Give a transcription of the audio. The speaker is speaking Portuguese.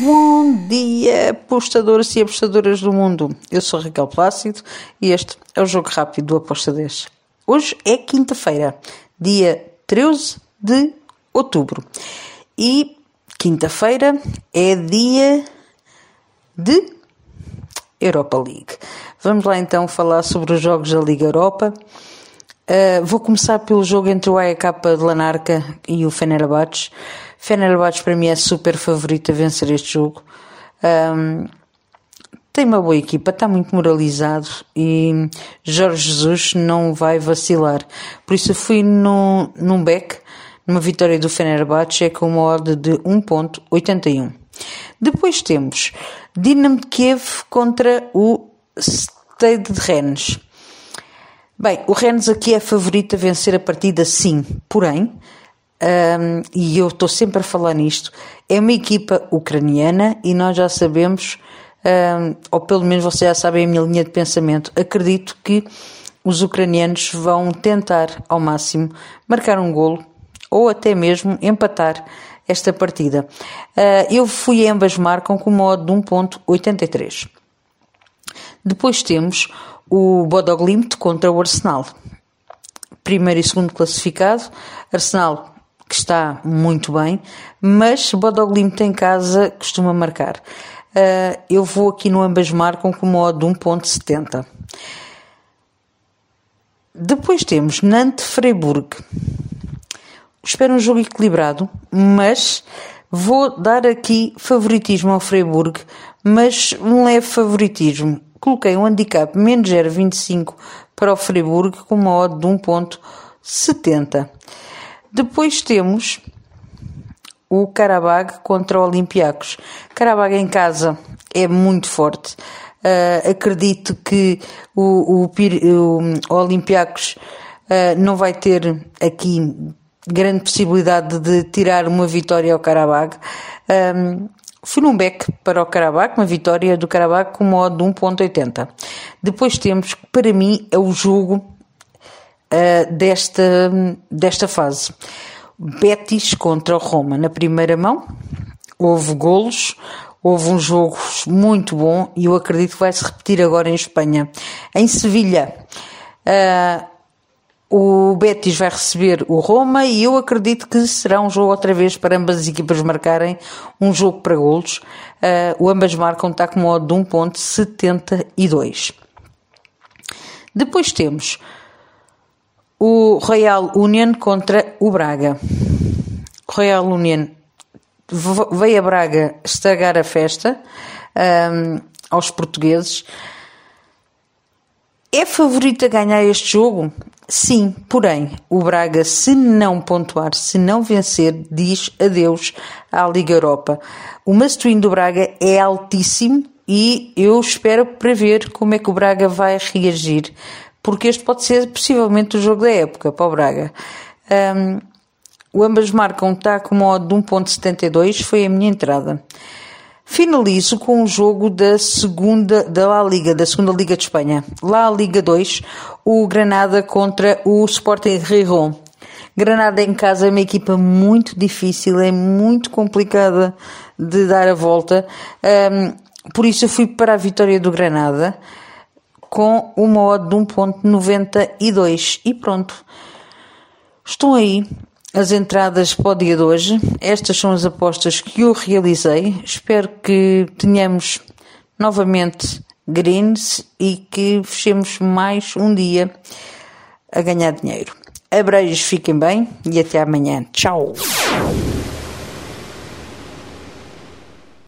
Bom dia, apostadores e apostadoras do mundo. Eu sou Raquel Plácido e este é o Jogo Rápido do Aposta 10. Hoje é quinta-feira, dia 13 de outubro. E quinta-feira é dia de Europa League. Vamos lá então falar sobre os jogos da Liga Europa. Uh, vou começar pelo jogo entre o AEK de Lanarca e o Fenerbahçe. Fenerbahçe para mim é super favorito a vencer este jogo. Um, tem uma boa equipa, está muito moralizado e Jorge Jesus não vai vacilar. Por isso eu fui no, num back, numa vitória do Fenerbahçe, é com uma odd de 1.81. Depois temos Dinamo de Kiev contra o Stade de Rennes. Bem, o Rennes aqui é favorito a vencer a partida sim, porém um, e eu estou sempre a falar nisto, é uma equipa ucraniana e nós já sabemos, um, ou pelo menos vocês já sabem a minha linha de pensamento, acredito que os ucranianos vão tentar ao máximo marcar um golo ou até mesmo empatar esta partida. Uh, eu fui ambas marcam com modo de 1.83. Depois temos o Bodoglimt contra o Arsenal. Primeiro e segundo classificado. Arsenal que está muito bem, mas Bodoglimt em casa costuma marcar. Uh, eu vou aqui no ambas marcam com modo de 1.70. Depois temos Nantes-Freiburg. Espero um jogo equilibrado, mas vou dar aqui favoritismo ao Freiburg, mas um leve favoritismo. Coloquei um handicap menos 0,25 para o Freiburg com uma odd de 1.70. Depois temos o Karabag contra o Olympiacos. Karabag em casa é muito forte. Uh, acredito que o, o, o Olympiacos uh, não vai ter aqui grande possibilidade de tirar uma vitória ao Karabag. Um, fui num back para o Karabag, uma vitória do Karabag com modo de 1.80. Depois temos, para mim, é o jogo uh, desta, desta fase. Betis contra o Roma. Na primeira mão, houve golos, houve um jogo muito bom e eu acredito que vai se repetir agora em Espanha. Em Sevilha, uh, o Betis vai receber o Roma e eu acredito que será um jogo outra vez para ambas as equipas marcarem um jogo para golos. Uh, o ambas marcam está com modo de 1.72. Depois temos o Royal Union contra o Braga. O Royal Union veio a Braga estragar a festa um, aos portugueses. É favorito a ganhar este jogo? Sim, porém, o Braga, se não pontuar, se não vencer, diz adeus à Liga Europa. O must do Braga é altíssimo e eu espero para ver como é que o Braga vai reagir porque este pode ser possivelmente o jogo da época para o Braga. Um, o ambas marcam está com modo de 1.72, foi a minha entrada. Finalizo com o jogo da segunda da La Liga, da segunda Liga de Espanha. La Liga 2, o Granada contra o Sporting Rijon. Granada em casa é uma equipa muito difícil, é muito complicada de dar a volta. Um, por isso eu fui para a vitória do Granada com uma odd de 1.92 e pronto. Estão aí as entradas para o dia de hoje. Estas são as apostas que eu realizei. Espero que tenhamos novamente greens e que fechemos mais um dia a ganhar dinheiro. Abreijos, fiquem bem e até amanhã. Tchau!